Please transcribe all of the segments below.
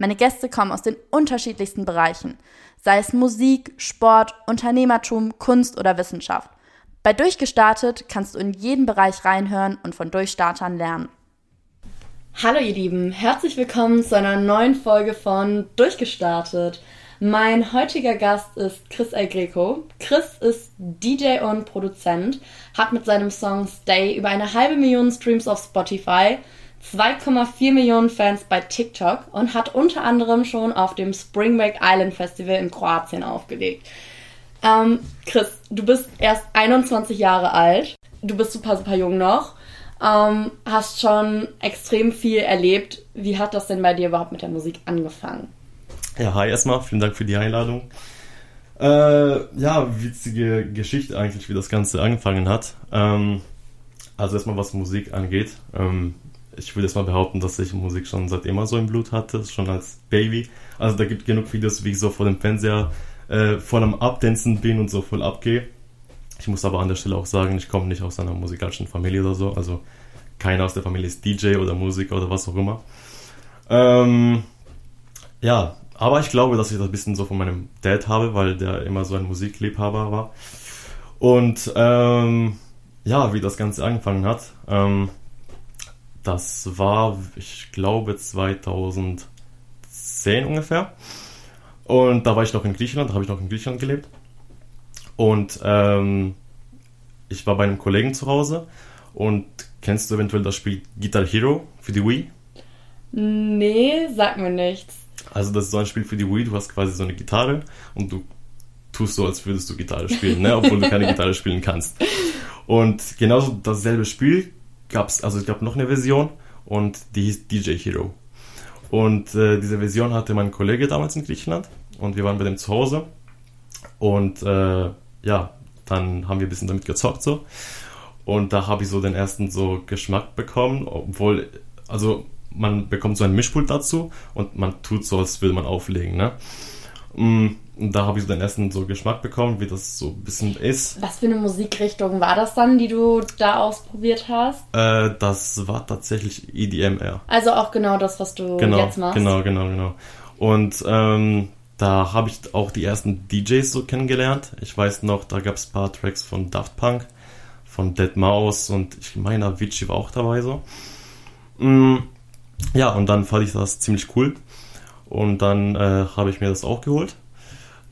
Meine Gäste kommen aus den unterschiedlichsten Bereichen, sei es Musik, Sport, Unternehmertum, Kunst oder Wissenschaft. Bei Durchgestartet kannst du in jeden Bereich reinhören und von Durchstartern lernen. Hallo ihr Lieben, herzlich willkommen zu einer neuen Folge von Durchgestartet. Mein heutiger Gast ist Chris El Greco. Chris ist DJ und Produzent, hat mit seinem Song Stay über eine halbe Million Streams auf Spotify, 2,4 Millionen Fans bei TikTok und hat unter anderem schon auf dem Spring Break Island Festival in Kroatien aufgelegt. Ähm, Chris, du bist erst 21 Jahre alt. Du bist super, super jung noch. Ähm, hast schon extrem viel erlebt. Wie hat das denn bei dir überhaupt mit der Musik angefangen? Ja, hi erstmal. Vielen Dank für die Einladung. Äh, ja, witzige Geschichte eigentlich, wie das Ganze angefangen hat. Ähm, also erstmal was Musik angeht. Ähm, ich würde erstmal behaupten, dass ich Musik schon seit immer so im Blut hatte, schon als Baby. Also da gibt genug Videos, wie ich so vor dem Fernseher äh, voll am Abdancen bin und so voll abgehe. Ich muss aber an der Stelle auch sagen, ich komme nicht aus einer musikalischen Familie oder so. Also keiner aus der Familie ist DJ oder Musiker oder was auch immer. Ähm, ja, aber ich glaube, dass ich das ein bisschen so von meinem Dad habe, weil der immer so ein Musikliebhaber war. Und ähm, ja, wie das Ganze angefangen hat, ähm, das war, ich glaube, 2010 ungefähr. Und da war ich noch in Griechenland, da habe ich noch in Griechenland gelebt. Und ähm, ich war bei einem Kollegen zu Hause. Und kennst du eventuell das Spiel Guitar Hero für die Wii? Nee, sag mir nichts. Also das ist so ein Spiel für die Wii. Du hast quasi so eine Gitarre und du tust so, als würdest du Gitarre spielen, ne? obwohl du keine Gitarre spielen kannst. Und genauso dasselbe Spiel gab es, also es gab noch eine Version und die hieß DJ Hero. Und äh, diese Version hatte mein Kollege damals in Griechenland und wir waren bei dem zu Hause. Und äh, ja, dann haben wir ein bisschen damit gezockt so. Und da habe ich so den ersten so Geschmack bekommen, obwohl, also man bekommt so ein Mischpult dazu und man tut so, als würde man auflegen, ne? Mm, und da habe ich so den ersten so Geschmack bekommen, wie das so ein bisschen ist. Was für eine Musikrichtung war das dann, die du da ausprobiert hast? Äh, das war tatsächlich EDMR. Also auch genau das, was du genau, jetzt machst. Genau, genau, genau. Und ähm, da habe ich auch die ersten DJs so kennengelernt. Ich weiß noch, da gab es ein paar Tracks von Daft Punk, von Dead Mouse und ich meine, Avicii war auch dabei so. Mm, ja, und dann fand ich das ziemlich cool. Und dann äh, habe ich mir das auch geholt.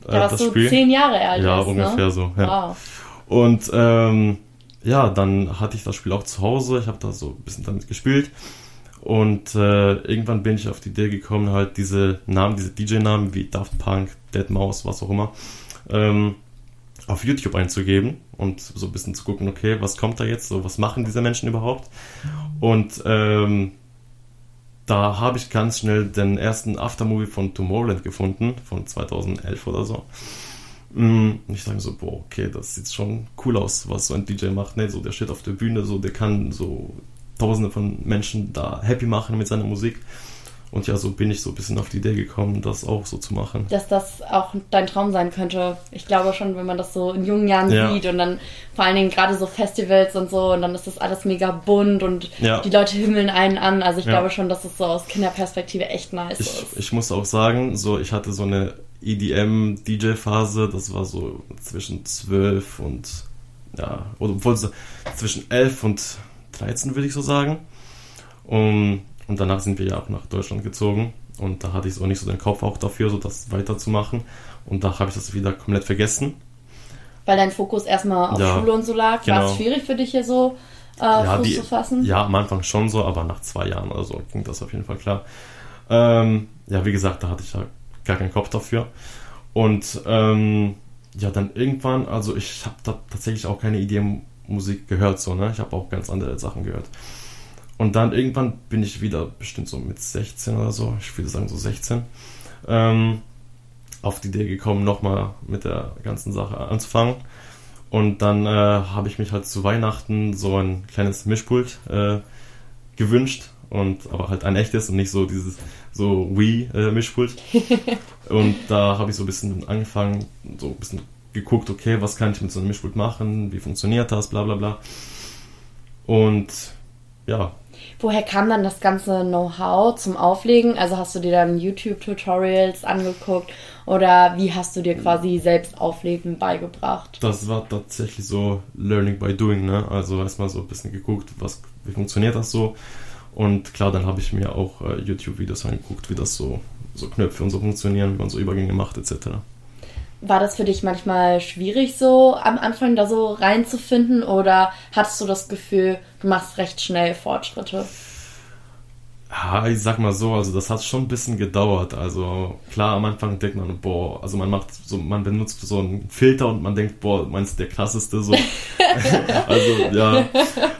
Äh, warst das du Spiel. zehn Jahre alt. Ja, ist, ne? ungefähr ne? so. Ja. Wow. Und ähm, ja, dann hatte ich das Spiel auch zu Hause. Ich habe da so ein bisschen damit gespielt. Und äh, irgendwann bin ich auf die Idee gekommen, halt diese Namen, diese DJ-Namen wie Daft Punk, Dead Mouse, was auch immer, ähm, auf YouTube einzugeben und so ein bisschen zu gucken, okay, was kommt da jetzt, so was machen diese Menschen überhaupt? Und ähm, da habe ich ganz schnell den ersten Aftermovie von Tomorrowland gefunden, von 2011 oder so. Mm, und ich sage so, boah, okay, das sieht schon cool aus, was so ein DJ macht. Ne? So, der steht auf der Bühne, so, der kann so tausende von Menschen da happy machen mit seiner Musik. Und ja, so bin ich so ein bisschen auf die Idee gekommen, das auch so zu machen. Dass das auch dein Traum sein könnte. Ich glaube schon, wenn man das so in jungen Jahren ja. sieht und dann vor allen Dingen gerade so Festivals und so und dann ist das alles mega bunt und ja. die Leute himmeln einen an. Also ich ja. glaube schon, dass es so aus Kinderperspektive echt nice ich, ist. Ich muss auch sagen, so ich hatte so eine EDM-DJ-Phase, das war so zwischen 12 und ja, oder obwohl so zwischen 11 und 13 würde ich so sagen. Und, und danach sind wir ja auch nach Deutschland gezogen. Und da hatte ich so nicht so den Kopf auch dafür, so das weiterzumachen. Und da habe ich das wieder komplett vergessen. Weil dein Fokus erstmal auf ja, Schule und so lag. Genau. War es schwierig für dich hier so äh, ja, Fuß die, zu fassen? Ja, am Anfang schon so, aber nach zwei Jahren oder so ging das auf jeden Fall klar. Ähm, ja, wie gesagt, da hatte ich ja gar keinen Kopf dafür. Und ähm, ja, dann irgendwann, also ich habe da tatsächlich auch keine Idee, Musik gehört, so, ne? Ich habe auch ganz andere Sachen gehört. Und dann irgendwann bin ich wieder bestimmt so mit 16 oder so, ich würde sagen so 16, ähm, auf die Idee gekommen, nochmal mit der ganzen Sache anzufangen. Und dann äh, habe ich mich halt zu Weihnachten so ein kleines Mischpult äh, gewünscht und aber halt ein echtes und nicht so dieses so Wii-Mischpult. Äh, und da habe ich so ein bisschen angefangen, so ein bisschen geguckt, okay, was kann ich mit so einem Mischpult machen, wie funktioniert das, bla bla bla. Und ja, Woher kam dann das ganze Know-how zum Auflegen? Also hast du dir dann YouTube-Tutorials angeguckt oder wie hast du dir quasi selbst Auflegen beigebracht? Das war tatsächlich so Learning by Doing, ne? Also erstmal so ein bisschen geguckt, was, wie funktioniert das so. Und klar, dann habe ich mir auch äh, YouTube-Videos angeguckt, wie das so, so Knöpfe und so funktionieren, wie man so Übergänge macht, etc. War das für dich manchmal schwierig, so am Anfang da so reinzufinden oder hattest du das Gefühl, du machst recht schnell Fortschritte? Ja, ich sag mal so, also das hat schon ein bisschen gedauert. Also klar, am Anfang denkt man, boah, also man macht so, man benutzt so einen Filter und man denkt, boah, meinst der krasseste so. also ja.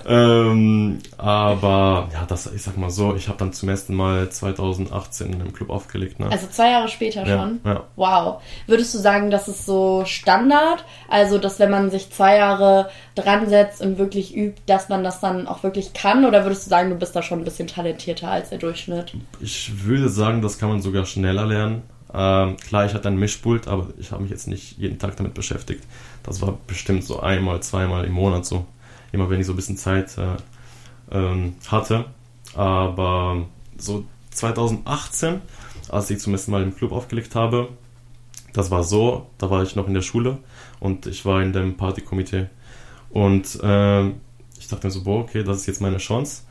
Ähm, aber ja, das, ich sag mal so, ich habe dann zum ersten Mal 2018 in einem Club aufgelegt. Ne? Also zwei Jahre später Ja, schon? ja. Wow. Würdest du sagen, das ist so Standard? Also, dass wenn man sich zwei Jahre dran setzt und wirklich übt, dass man das dann auch wirklich kann? Oder würdest du sagen, du bist da schon ein bisschen talentierter als der Durchschnitt? Ich würde sagen, das kann man sogar schneller lernen. Ähm, klar, ich hatte ein Mischpult, aber ich habe mich jetzt nicht jeden Tag damit beschäftigt. Das war bestimmt so einmal, zweimal im Monat so. Immer wenn ich so ein bisschen Zeit äh, ähm, hatte. Aber so 2018, als ich zum ersten Mal im Club aufgelegt habe, das war so, da war ich noch in der Schule und ich war in dem Partykomitee. Und ähm, ich dachte mir so, boah, okay, das ist jetzt meine Chance.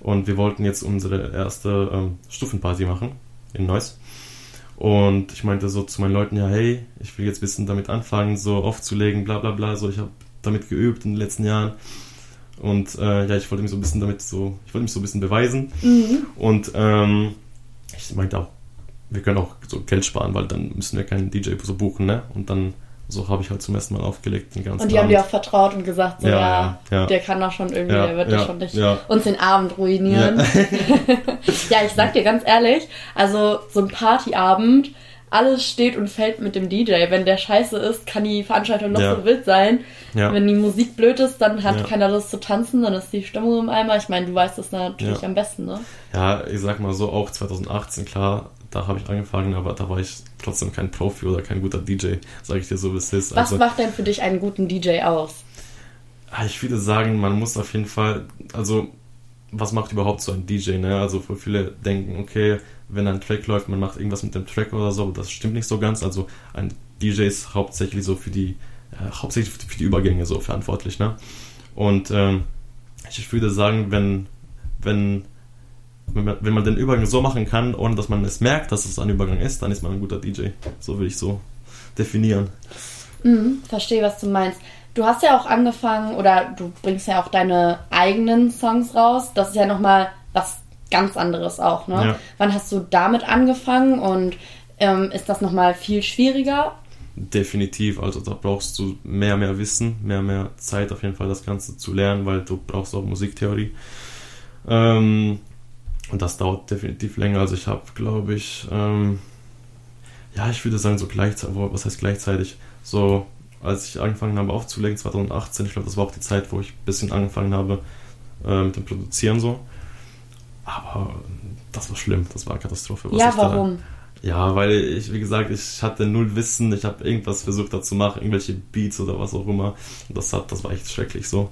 Und wir wollten jetzt unsere erste ähm, Stufenparty machen in Neuss. Und ich meinte so zu meinen Leuten, ja, hey, ich will jetzt ein bisschen damit anfangen, so aufzulegen, bla bla bla. So, ich habe damit geübt in den letzten Jahren. Und äh, ja, ich wollte mich so ein bisschen damit so, ich wollte mich so ein bisschen beweisen. Und ähm, ich meinte auch, wir können auch so Geld sparen, weil dann müssen wir keinen DJ so buchen, ne? Und dann so habe ich halt zum ersten Mal aufgelegt den ganzen Und die haben Abend. dir auch vertraut und gesagt, so, Ja, ja, ja, der kann doch schon irgendwie, Ja, der wird ja, doch schon nicht uns den Abend ruinieren. Ja. ich sag dir ganz ehrlich, also so ein Partyabend, alles steht und fällt mit dem DJ. Wenn der scheiße ist, kann die Veranstaltung noch Ja. so wild sein. Ja. Wenn die Musik blöd ist, dann hat Ja. keiner Lust zu tanzen, dann ist die Stimmung im Eimer. Ich meine, du weißt das natürlich am besten, ne? Ja, ich sag mal so, auch 2018, klar, da habe ich angefangen, aber da war ich trotzdem kein Profi oder kein guter DJ, sage ich dir so, wie es ist. Was Also, macht denn für dich einen guten DJ aus? ah, ich würde sagen, man muss auf jeden Fall, also, was macht überhaupt so ein DJ, ne? Also, wo viele denken, okay, wenn ein Track läuft, man macht irgendwas mit dem Track oder so, das stimmt nicht so ganz. Also, ein DJ ist hauptsächlich so für die, äh, hauptsächlich für die Übergänge so verantwortlich, ne? Und ähm, ich würde sagen, wenn, wenn, wenn man, wenn man den Übergang so machen kann, ohne dass man es merkt, dass es ein Übergang ist, dann ist man ein guter DJ. So will ich so definieren. Mhm, verstehe, was du meinst. Du hast ja auch angefangen oder du bringst ja auch deine eigenen Songs raus. Das ist ja nochmal was ganz anderes auch, ne? Ja. Wann hast du damit angefangen und ähm, ist das nochmal viel schwieriger? Definitiv, also da brauchst du mehr, mehr Wissen, mehr, mehr Zeit auf jeden Fall das Ganze zu lernen, weil du brauchst auch Musiktheorie. Ähm, und das dauert definitiv länger. Also ich habe, glaube ich, ähm, ja, ich würde sagen so gleichzeitig, was heißt gleichzeitig? So, als ich angefangen habe aufzulegen, 2018, ich glaube, das war auch die Zeit, wo ich ein bisschen angefangen habe äh, mit dem Produzieren so. Aber das war schlimm, das war eine Katastrophe. ja, ich da- warum? ja, weil ich, wie gesagt, ich hatte null Wissen, ich habe irgendwas versucht da zu machen, irgendwelche Beats oder was auch immer. Und das hat, das war echt schrecklich so.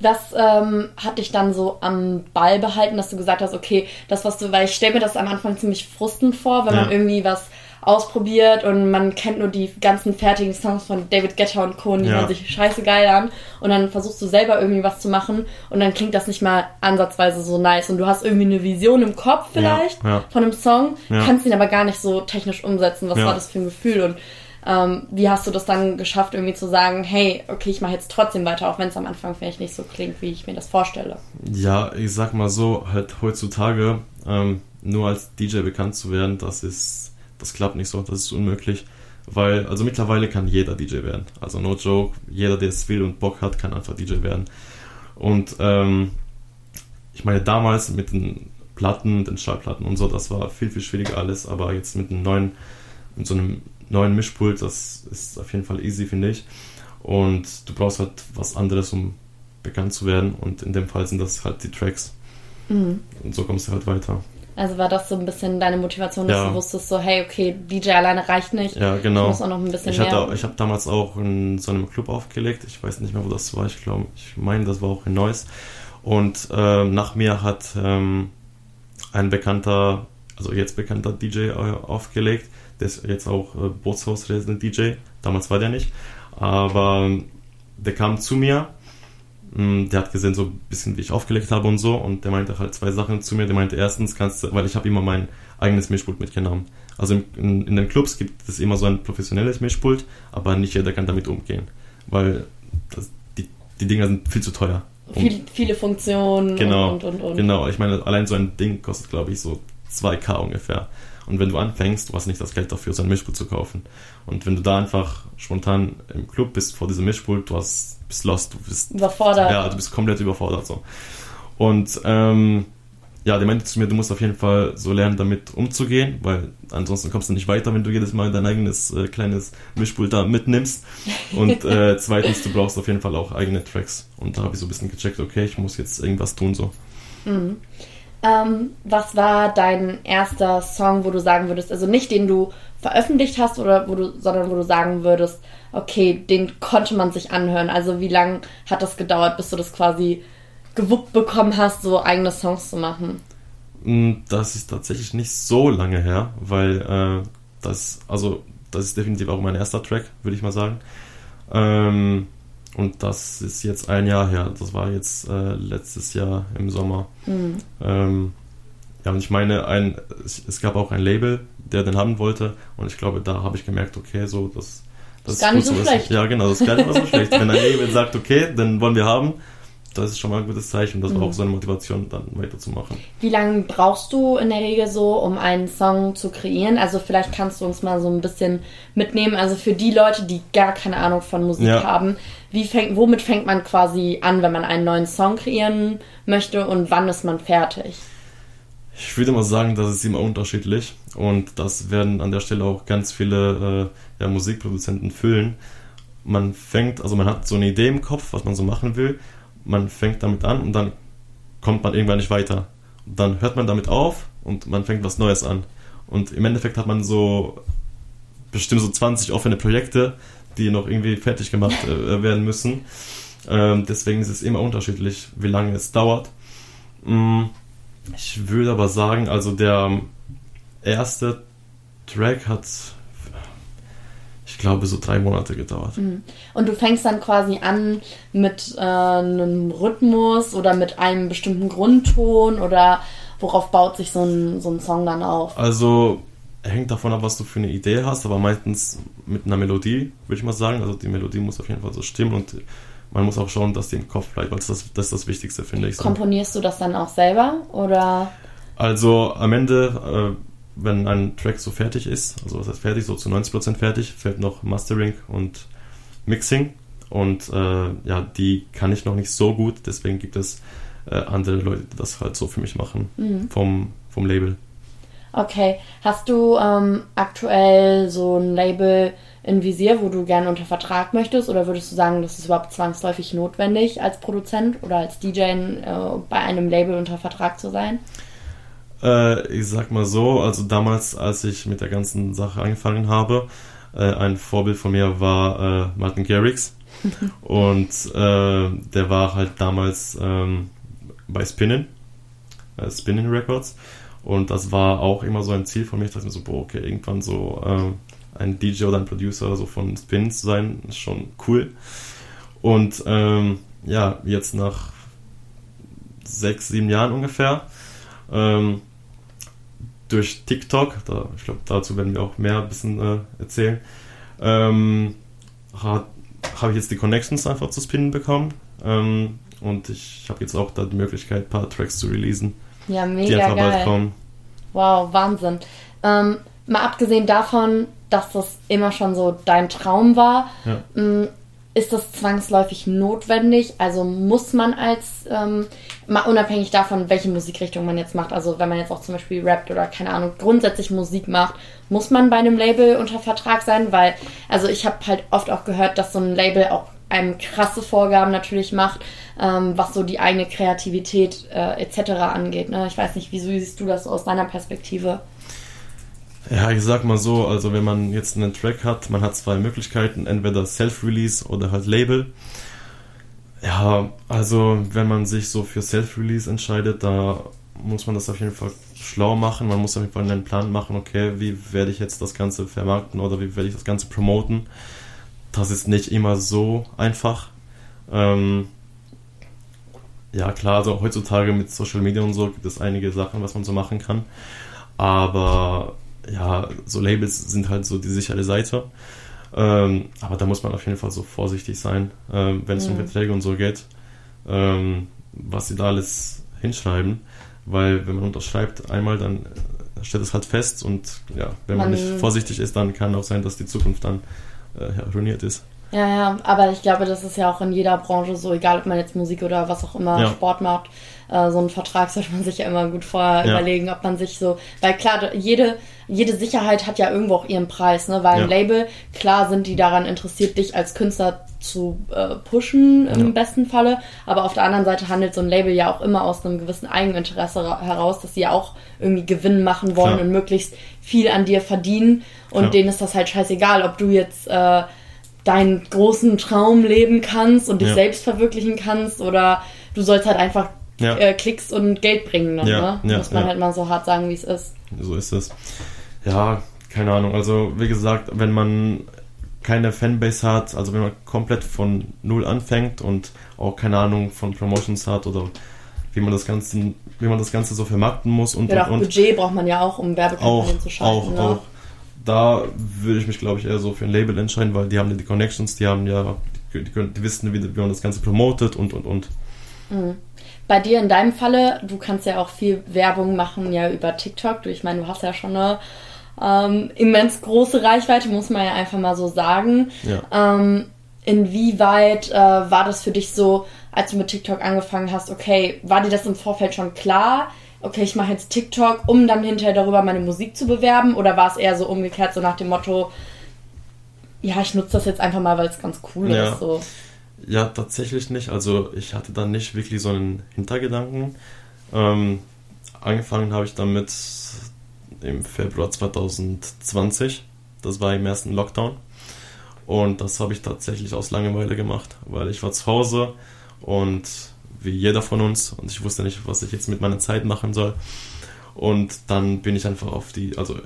Was ähm, hat dich dann so am Ball behalten, dass du gesagt hast, okay, das was du, weil ich stelle mir das am Anfang ziemlich frustend vor, wenn Ja. man irgendwie was ausprobiert und man kennt nur die ganzen fertigen Songs von David Guetta und Co. und die Ja. hören sich scheiße geil an und dann versuchst du selber irgendwie was zu machen und dann klingt das nicht mal ansatzweise so nice und du hast irgendwie eine Vision im Kopf vielleicht Ja, ja. von einem Song, kannst ihn aber gar nicht so technisch umsetzen. Was war das für ein Gefühl und ähm, wie hast du das dann geschafft, irgendwie zu sagen, hey, okay, ich mache jetzt trotzdem weiter, auch wenn es am Anfang vielleicht nicht so klingt, wie ich mir das vorstelle? Ja, ich sag mal so, halt heutzutage ähm, nur als DJ bekannt zu werden, das ist, das klappt nicht so, das ist unmöglich. Weil, also mittlerweile kann jeder DJ werden. Also no joke, jeder, der es will und Bock hat, kann einfach DJ werden. Und ähm, ich meine, damals mit den Platten, den Schallplatten und so, das war viel, viel schwieriger alles, aber jetzt mit einem neuen, mit so einem neuen Mischpult, das ist auf jeden Fall easy, finde ich. Und du brauchst halt was anderes, um bekannt zu werden. Und in dem Fall sind das halt die Tracks. Mhm. Und so kommst du halt weiter. Also war das so ein bisschen deine Motivation, dass ja. du wusstest, so, hey, okay, DJ alleine reicht nicht. Ja, genau. Ich muss auch noch ein bisschen ich mehr. Hatte, ich habe damals auch in so einem Club aufgelegt. Ich weiß nicht mehr, wo das war. Ich glaube, ich meine, das war auch in Neuss. Und äh, nach mir hat ähm, ein bekannter, also jetzt bekannter DJ äh, aufgelegt. Der ist jetzt auch äh, Bootshaus-Resident DJ. Damals war der nicht. Aber der kam zu mir. Mm, der hat gesehen, so ein bisschen, wie ich aufgelegt habe und so. Und der meinte halt zwei Sachen zu mir. Der meinte erstens, kannst weil ich habe immer mein eigenes Mischpult mitgenommen. Also in, in, in, den Clubs gibt es immer so ein professionelles Mischpult, aber nicht jeder kann damit umgehen. Weil das, die, die Dinger sind viel zu teuer. Viel, viele Funktionen genau, und, und, und. Genau, ich meine, allein so ein Ding kostet, glaube ich, so 2K ungefähr. Und wenn du anfängst, du hast nicht das Geld dafür, so ein Mischpult zu kaufen. Und wenn du da einfach spontan im Club bist vor diesem Mischpult, du hast, bist lost, du bist überfordert. Ja, du bist komplett überfordert so. Und ähm, ja, der meinte zu mir, du musst auf jeden Fall so lernen, damit umzugehen, weil ansonsten kommst du nicht weiter, wenn du jedes Mal dein eigenes äh, kleines Mischpult da mitnimmst. Und äh, zweitens, du brauchst auf jeden Fall auch eigene Tracks. Und da habe ich so ein bisschen gecheckt, okay, ich muss jetzt irgendwas tun so. Mhm. Ähm, was war dein erster Song, wo du sagen würdest, also nicht den du veröffentlicht hast oder wo du, sondern wo du sagen würdest, okay, den konnte man sich anhören. Also wie lange hat das gedauert, bis du das quasi gewuppt bekommen hast, so eigene Songs zu machen? Mm, das ist tatsächlich nicht so lange her, weil äh, das, also das ist definitiv auch mein erster Track, würde ich mal sagen. Ähm, und das ist jetzt ein Jahr her. Das war jetzt äh, letztes Jahr im Sommer. Mhm. Ähm, ja, und ich meine, ein, es, gab auch ein Label, der den haben wollte. Und ich glaube, da habe ich gemerkt, okay, so, das, das ist gar nicht so schlecht. Ja, genau, das ist gar nicht so schlecht. Wenn ein Label sagt, okay, dann wollen wir haben, das ist schon mal ein gutes Zeichen. Das war mhm. auch so eine Motivation, dann weiterzumachen. Wie lange brauchst du in der Regel so, um einen Song zu kreieren? Also vielleicht kannst du uns mal so ein bisschen mitnehmen. Also für die Leute, die gar keine Ahnung von Musik ja. haben, wie fängt, womit fängt man quasi an, wenn man einen neuen Song kreieren möchte und wann ist man fertig? Ich würde mal sagen, das ist immer unterschiedlich und das werden an der Stelle auch ganz viele äh, ja, Musikproduzenten füllen. Man fängt, also man hat so eine Idee im Kopf, was man so machen will man fängt damit an und dann kommt man irgendwann nicht weiter. dann hört man damit auf und man fängt was Neues an. Und im Endeffekt hat man so bestimmt so 20 offene Projekte, die noch irgendwie fertig gemacht äh, werden müssen. Ähm, deswegen ist es immer unterschiedlich, wie lange es dauert. Mm, ich würde aber sagen, also der erste Track hat glaube, so drei Monate gedauert. Mhm. Und du fängst dann quasi an mit äh, einem Rhythmus oder mit einem bestimmten Grundton oder worauf baut sich so ein, so ein Song dann auf? Also hängt davon ab, was du für eine Idee hast, aber meistens mit einer Melodie, würde ich mal sagen. Also die Melodie muss auf jeden Fall so stimmen und man muss auch schauen, dass die im Kopf bleibt, weil das, das ist das Wichtigste, finde ich. Komponierst du das dann auch selber oder? Also am Ende äh, wenn ein Track so fertig ist, also was heißt fertig, so zu 90% fertig, fällt noch Mastering und Mixing. Und äh, ja, die kann ich noch nicht so gut, deswegen gibt es äh, andere Leute, die das halt so für mich machen mhm. vom, vom Label. Okay, hast du ähm, aktuell so ein Label in Visier, wo du gerne unter Vertrag möchtest? Oder würdest du sagen, das ist überhaupt zwangsläufig notwendig als Produzent oder als DJ äh, bei einem Label unter Vertrag zu sein? Äh, ich sag mal so, also damals, als ich mit der ganzen Sache angefangen habe, äh, ein Vorbild von mir war äh, Martin Garrix. und äh, der war halt damals ähm, bei Spinning, äh, Spinning Records. Und das war auch immer so ein Ziel von mir. Ich dachte mir so, boah, okay, irgendwann so ähm, ein DJ oder ein Producer so von Spin zu sein, ist schon cool. Und ähm, ja, jetzt nach sechs, sieben Jahren ungefähr, ähm, durch TikTok, da, ich glaube, dazu werden wir auch mehr ein bisschen äh, erzählen, ähm, habe ich jetzt die Connections einfach zu spinnen bekommen. Ähm, und ich habe jetzt auch da die Möglichkeit, ein paar Tracks zu releasen. Ja, mega die einfach geil. bald kommen. Wow, Wahnsinn. Ähm, mal abgesehen davon, dass das immer schon so dein Traum war, ja. Ist das zwangsläufig notwendig? Also muss man als, ähm, unabhängig davon, welche Musikrichtung man jetzt macht, also wenn man jetzt auch zum Beispiel rappt oder keine Ahnung, grundsätzlich Musik macht, muss man bei einem Label unter Vertrag sein? Weil, also ich habe halt oft auch gehört, dass so ein Label auch einem krasse Vorgaben natürlich macht, ähm, was so die eigene Kreativität äh, etc. angeht. Ne? Ich weiß nicht, wieso siehst du das aus deiner Perspektive? Ja, ich sag mal so, also wenn man jetzt einen Track hat, man hat zwei Möglichkeiten, entweder Self-Release oder halt Label. Ja, also wenn man sich so für Self-Release entscheidet, da muss man das auf jeden Fall schlau machen. Man muss auf jeden Fall einen Plan machen, okay, wie werde ich jetzt das Ganze vermarkten oder wie werde ich das Ganze promoten. Das ist nicht immer so einfach. Ähm, ja, klar, also heutzutage mit Social Media und so gibt es einige Sachen, was man so machen kann. Aber ja, so Labels sind halt so die sichere Seite. Ähm, aber da muss man auf jeden Fall so vorsichtig sein, ähm, wenn es mhm. um Verträge und so geht, ähm, was sie da alles hinschreiben. Weil wenn man unterschreibt einmal, dann steht es halt fest und ja, wenn man, man nicht vorsichtig ist, dann kann auch sein, dass die Zukunft dann äh, ruiniert ist. Ja, ja, aber ich glaube, das ist ja auch in jeder Branche so, egal ob man jetzt Musik oder was auch immer ja. Sport macht. Äh, so einen Vertrag sollte man sich ja immer gut vorher ja. überlegen, ob man sich so, weil klar, jede, jede Sicherheit hat ja irgendwo auch ihren Preis, ne? Weil ja. ein Label, klar sind die daran interessiert, dich als Künstler zu äh, pushen im besten Falle, aber auf der anderen Seite handelt so ein Label ja auch immer aus einem gewissen Eigeninteresse heraus, dass sie ja auch irgendwie Gewinn machen wollen klar. und möglichst viel an dir verdienen und denen ist das halt scheißegal, ob du jetzt äh, deinen großen Traum leben kannst und dich ja. selbst verwirklichen kannst oder du sollst halt einfach ja. äh, Klicks und Geld bringen. Dann, ja, ne? Muss man halt mal so hart sagen, wie es ist. So ist es. Ja, keine Ahnung. Also wie gesagt, wenn man keine Fanbase hat, also wenn man komplett von null anfängt und auch keine Ahnung von Promotions hat oder wie man das Ganze, wie man das Ganze so vermarkten muss und, ja, und, auch Budget braucht man ja auch, um Werbekampagnen zu schalten. Auch, ne? auch. Da würde ich mich, glaube ich, eher so für ein Label entscheiden, weil die haben ja die Connections, die haben ja, die, die, wissen, wie, wie man das Ganze promotet und und und. Mhm. Bei dir in deinem Falle, du kannst ja auch viel Werbung machen ja über TikTok. Du, ich meine, du hast ja schon eine ähm, immens große Reichweite, muss man ja einfach mal so sagen. Ja. Ähm, inwieweit äh, war das für dich so, als du mit TikTok angefangen hast, okay, war dir das im Vorfeld schon klar? Okay, ich mache jetzt TikTok, um dann hinterher darüber meine Musik zu bewerben? Oder war es eher so umgekehrt, so nach dem Motto, ja, ich nutze das jetzt einfach mal, weil es ganz cool ja. ist? So. Ja, tatsächlich nicht. Also ich hatte da nicht wirklich so einen Hintergedanken. Ähm, angefangen habe ich damit im Februar 2020. Das war im ersten Lockdown. Und das habe ich tatsächlich aus Langeweile gemacht, weil ich war zu Hause und wie jeder von uns und ich wusste nicht, was ich jetzt mit meiner Zeit machen soll. Und dann bin ich einfach auf die, also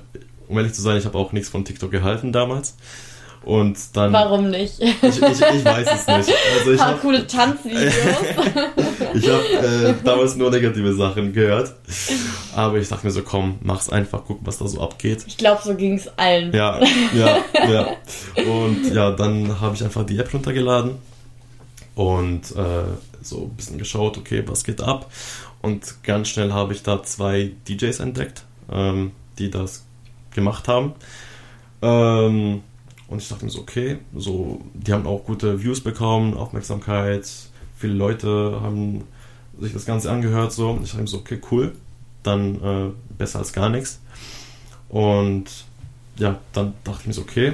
um ehrlich zu sein, ich habe auch nichts von TikTok gehalten damals. Und dann. Warum nicht? Ich, ich, ich weiß es nicht. Also ich hab, coole Tanzvideos. ich habe äh, damals nur negative Sachen gehört. Aber ich dachte mir so, komm, mach's einfach, guck, was da so abgeht. Ich glaube, so ging es allen. Ja, ja, ja. Und ja, dann habe ich einfach die App runtergeladen und äh, so ein bisschen geschaut, okay, was geht ab. Und ganz schnell habe ich da zwei DJs entdeckt, ähm, die das gemacht haben. Ähm, und ich dachte mir so, okay, so, die haben auch gute Views bekommen, Aufmerksamkeit, viele Leute haben sich das Ganze angehört, so. Und ich dachte mir so, okay, cool, dann äh, besser als gar nichts. Und ja, dann dachte ich mir so, okay,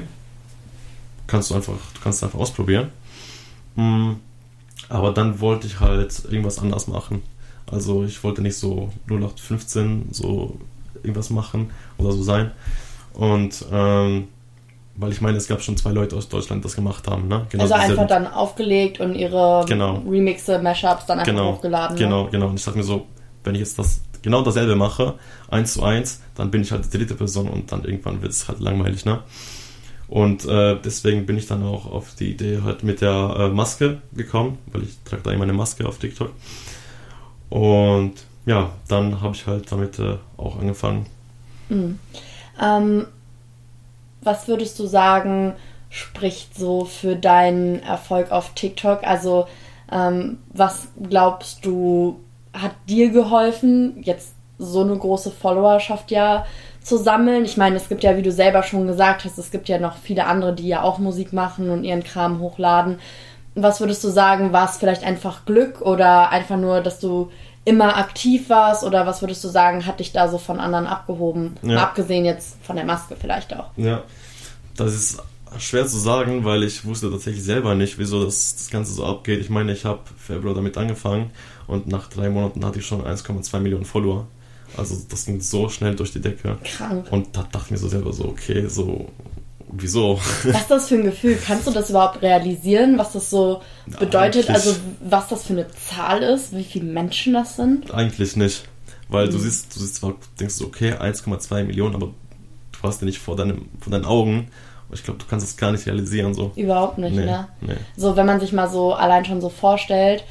kannst du einfach, du kannst einfach ausprobieren. Mhm. Aber dann wollte ich halt irgendwas anders machen. Also ich wollte nicht so 0815 so irgendwas machen oder so sein. Und ähm, weil ich meine, es gab schon zwei Leute aus Deutschland, die das gemacht haben. Ne? Genau also einfach dann aufgelegt und ihre genau. Remixe, Mashups dann einfach genau. hochgeladen. Genau, ne? genau. Und ich sag mir so, wenn ich jetzt das genau dasselbe mache, eins zu eins, dann bin ich halt die dritte Person und dann irgendwann wird es halt langweilig, ne? Und äh, deswegen bin ich dann auch auf die Idee halt mit der äh, Maske gekommen, weil ich trage da immer eine Maske auf TikTok. Und ja, dann habe ich halt damit äh, auch angefangen. Mhm. Ähm, was würdest du sagen, spricht so für deinen Erfolg auf TikTok? Also, ähm, was glaubst du, hat dir geholfen, jetzt so eine große Followerschaft ja zu sammeln? Ich meine, es gibt ja, wie du selber schon gesagt hast, es gibt ja noch viele andere, die ja auch Musik machen und ihren Kram hochladen. Was würdest du sagen, war es vielleicht einfach Glück oder einfach nur, dass du immer aktiv warst oder was würdest du sagen, hat dich da so von anderen abgehoben? Ja. Abgesehen jetzt von der Maske vielleicht auch. Ja, das ist schwer zu sagen, weil ich wusste tatsächlich selber nicht, wieso das, das Ganze so abgeht. Ich meine, ich habe Februar damit angefangen und nach drei Monaten hatte ich schon 1,2 Millionen Follower. Also das ging so schnell durch die Decke. Krank. Und da dachte ich mir so selber so, okay, so, wieso? Was ist das für ein Gefühl? Kannst du das überhaupt realisieren, was das so bedeutet? Eigentlich- Also was das für eine Zahl ist, wie viele Menschen das sind? Eigentlich nicht. Weil du siehst, du siehst zwar, denkst du, okay, 1,2 Millionen, aber du hast ja nicht vor, deinem, vor deinen Augen. Und ich glaube, du kannst das gar nicht realisieren. So. Überhaupt nicht, Nee, ne? nee. So, wenn man sich mal so allein schon so vorstellt,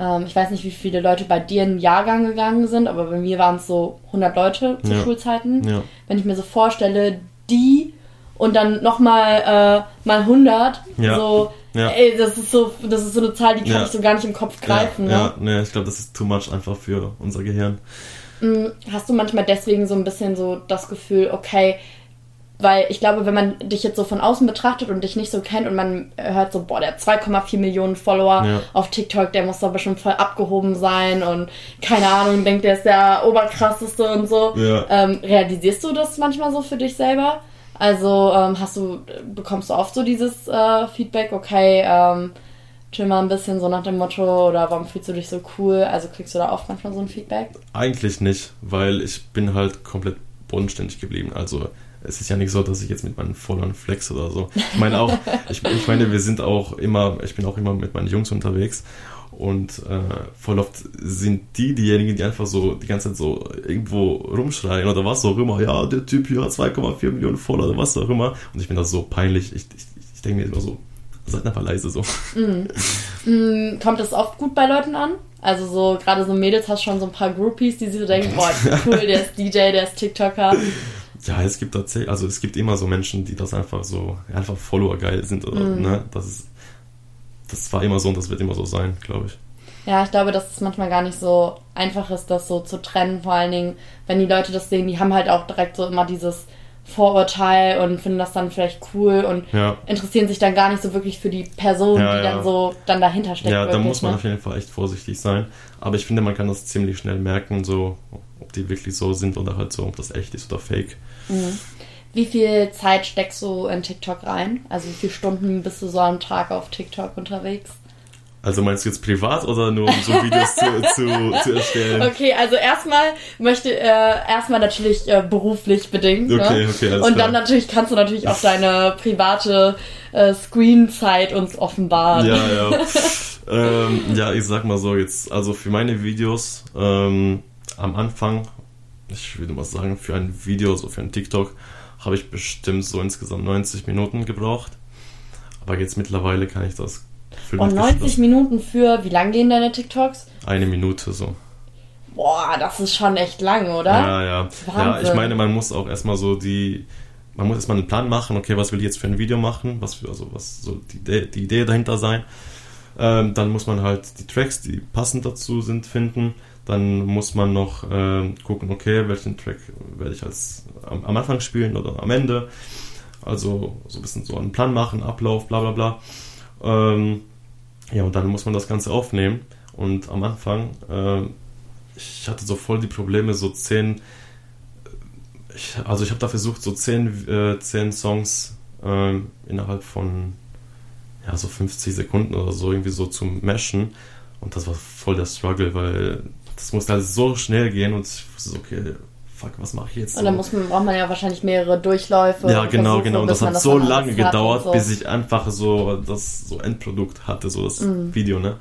ähm, ich weiß nicht, wie viele Leute bei dir in den Jahrgang gegangen sind, aber bei mir waren es so 100 Leute zu Ja. Schulzeiten. Ja. Wenn ich mir so vorstelle, die und dann nochmal äh, mal 100, Ja. so, Ja. ey, das ist so, das ist so eine Zahl, die kann ich so gar nicht im Kopf greifen, ja, ne? ja, nee, ich glaube, das ist too much einfach für unser Gehirn. Hast du manchmal deswegen so ein bisschen so das Gefühl, okay, weil ich glaube, wenn man dich jetzt so von außen betrachtet und dich nicht so kennt und man hört so, boah, der hat 2,4 Millionen Follower Ja. auf TikTok, der muss doch bestimmt voll abgehoben sein und keine Ahnung, denkt, der ist der oberkrasseste und so. Ja. Ähm, realisierst du das manchmal so für dich selber? Also ähm, hast du, bekommst du oft so dieses äh, Feedback, okay, ähm, chill mal ein bisschen so nach dem Motto oder warum fühlst du dich so cool? Also kriegst du da oft manchmal so ein Feedback? Eigentlich nicht, weil ich bin halt komplett bodenständig geblieben. Also es ist ja nicht so, dass ich jetzt mit meinen Followern flex oder so. Ich meine auch, ich, ich meine, wir sind auch immer, ich bin auch immer mit meinen Jungs unterwegs und äh, voll oft sind die diejenigen, die einfach so die ganze Zeit so irgendwo rumschreien oder was auch immer. Ja, der Typ hier hat 2,4 Millionen Follower oder was auch immer. Und ich bin das so peinlich. Ich, ich, ich denke mir immer so, seid einfach leise so. Mm, Kommt das oft gut bei Leuten an? Also so, gerade so Mädels hast schon so ein paar Groupies, die sich so denken, boah, cool, der ist DJ, der ist TikToker. Ja, es gibt tatsächlich, also es gibt immer so Menschen, die das einfach so, einfach Follower geil sind oder, ne, das ist, das war immer so und das wird immer so sein, glaube ich. Ja, ich glaube, dass es manchmal gar nicht so einfach ist, das so zu trennen. Vor allen Dingen, wenn die Leute das sehen, die haben halt auch direkt so immer dieses Vorurteil und finden das dann vielleicht cool und Ja. interessieren sich dann gar nicht so wirklich für die Person, Ja, die ja. dann so dann dahinter steckt. Ja, da muss man ne? auf jeden Fall echt vorsichtig sein. Aber ich finde, man kann das ziemlich schnell merken, so, ob die wirklich so sind oder halt so, ob das echt ist oder fake. Wie viel Zeit steckst du in TikTok rein? Also wie viele Stunden bist du so am Tag auf TikTok unterwegs? Also meinst du jetzt privat oder nur um so Videos zu, zu, zu erstellen? Okay, also erstmal möchte äh, erstmal natürlich äh, beruflich bedingt. Okay, ne? okay, alles Und klar. dann natürlich kannst du natürlich auch deine private äh, Screen-Zeit uns offenbaren. Ja, ja. ähm, ja, ich sag mal so jetzt, also für meine Videos ähm, am Anfang, ich würde mal sagen, für ein Video, so für ein TikTok, habe ich bestimmt so insgesamt 90 Minuten gebraucht. Aber jetzt mittlerweile kann ich das für Und 90 Minuten für, wie lang gehen deine TikToks? eine Minute so. Boah, das ist schon echt lang, oder? Ja, ja. Ja, Wahnsinn. ich meine, man muss auch erstmal so die, man muss erstmal einen Plan machen, okay, was will ich jetzt für ein Video machen, was für, also was soll die Idee, die Idee dahinter sein. Ähm, dann muss man halt die Tracks, die passend dazu sind, finden. Dann muss man noch ähm, gucken, okay, welchen Track werde ich als am, am Anfang spielen oder am Ende. Also so ein bisschen so einen Plan machen, Ablauf, bla bla bla. Ähm, ja, und dann muss man das Ganze aufnehmen. Und am Anfang, ähm, ich hatte so voll die Probleme, so zehn, ich, also ich habe da versucht, so zehn, äh, zehn Songs ähm, innerhalb von ja, so 50 Sekunden oder so irgendwie so zu meshen. Und das war voll der Struggle, weil das musste halt so schnell gehen und ich wusste so, okay, fuck, was mache ich jetzt? Und dann muss man, braucht man ja wahrscheinlich mehrere Durchläufe. ja, genau, genau. Und das hat so dann lange gedauert, so. bis ich einfach so das so Endprodukt hatte, so das Mhm. Video, ne?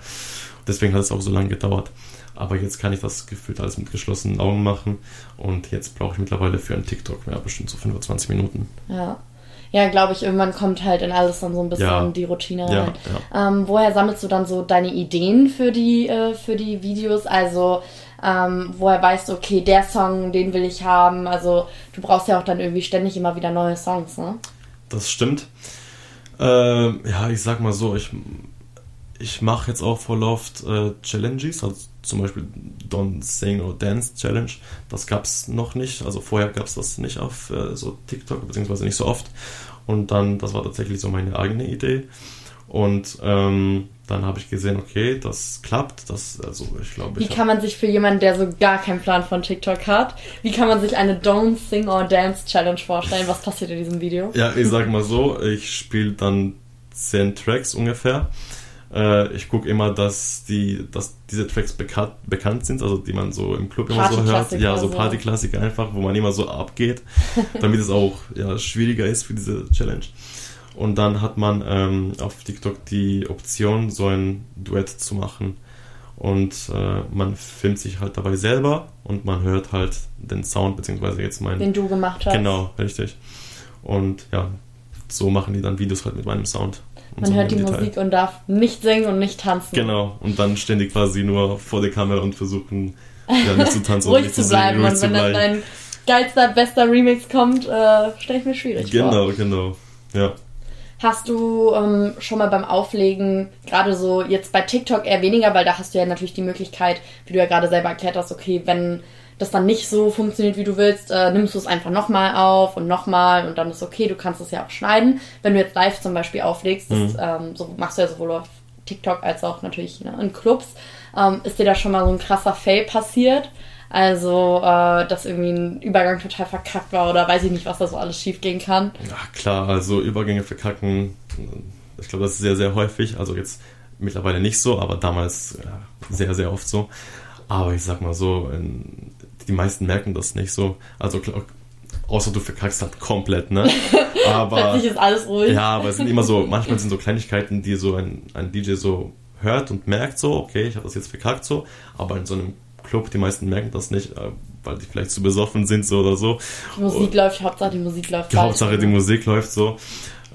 Deswegen hat es auch so lange gedauert. Aber jetzt kann ich das gefühlt alles mit geschlossenen Augen machen. Und jetzt brauche ich mittlerweile für einen TikTok ja, bestimmt so 25 Minuten. Ja. Ja, glaube ich, irgendwann kommt halt in alles dann so ein bisschen Ja. die Routine Ja, rein. ja. Ähm, woher sammelst du dann so deine Ideen für die, äh, für die Videos? Also, ähm, woher weißt du, okay, der Song, den will ich haben? Also, du brauchst ja auch dann irgendwie ständig immer wieder neue Songs, ne? Das stimmt. Ähm, ja, ich sag mal so, ich, ich mache jetzt auch voll oft äh, Challenges, also zum Beispiel Don't Sing or Dance Challenge. Das gab es noch nicht, also vorher gab es das nicht auf äh, so TikTok, beziehungsweise nicht so oft. Und dann, das war tatsächlich so meine eigene Idee. Und ähm, dann habe ich gesehen, okay, das klappt. Das, also ich glaube, Wie kann man sich für jemanden, der so gar keinen Plan von TikTok hat, wie kann man sich eine Don't Sing or Dance Challenge vorstellen? Was passiert in diesem Video? Ja, ich sag mal so, ich spiele dann zehn Tracks ungefähr. Äh, ich gucke immer, dass die, dass diese Tracks bekannt, bekannt sind, also die man so im Club immer so hört. Ja, so Partyklassiker einfach, wo man immer so abgeht, damit es auch ja, schwieriger ist für diese Challenge. Und dann hat man ähm, auf TikTok die Option, so ein Duett zu machen. Und äh, man filmt sich halt dabei selber und man hört halt den Sound, beziehungsweise jetzt meinen. Den du gemacht hast. Genau, richtig. Und ja, so machen die dann Videos halt mit meinem Sound. Man so hört die Detail. Musik und darf nicht singen und nicht tanzen. Genau, und dann stehen die quasi nur vor der Kamera und versuchen ja, nicht zu tanzen ruhig und zu bleiben. Singen, und wenn dann dein geilster, bester Remix kommt, äh, stelle ich mir schwierig genau, vor. Genau, genau, ja. Hast du ähm, schon mal beim Auflegen, gerade so jetzt bei TikTok eher weniger, weil da hast du ja natürlich die Möglichkeit, wie du ja gerade selber erklärt hast, okay, wenn das dann nicht so funktioniert, wie du willst, äh, nimmst du es einfach nochmal auf und nochmal und dann ist okay, du kannst es ja auch schneiden. Wenn du jetzt live zum Beispiel auflegst, mhm. das, ähm, so machst du ja sowohl auf TikTok als auch natürlich ne, in Clubs, ähm, ist dir da schon mal so ein krasser Fail passiert? Also, äh, dass irgendwie ein Übergang total verkackt war oder weiß ich nicht, was da so alles schief gehen kann. Ja, klar, also Übergänge verkacken, ich glaube, das ist sehr, sehr häufig. Also jetzt mittlerweile nicht so, aber damals ja, sehr, sehr oft so. Aber ich sag mal so, die meisten merken das nicht so. Also außer du verkackst halt komplett, ne? Aber Plötzlich ist alles ruhig. Ja, aber es sind immer so, manchmal sind so Kleinigkeiten, die so ein, ein DJ so hört und merkt so, okay, ich habe das jetzt verkackt so, aber in so einem Club. Die meisten merken das nicht, äh, weil die vielleicht zu besoffen sind so oder so. Die Musik und läuft, Hauptsache die Musik läuft. Hauptsache die Musik läuft so.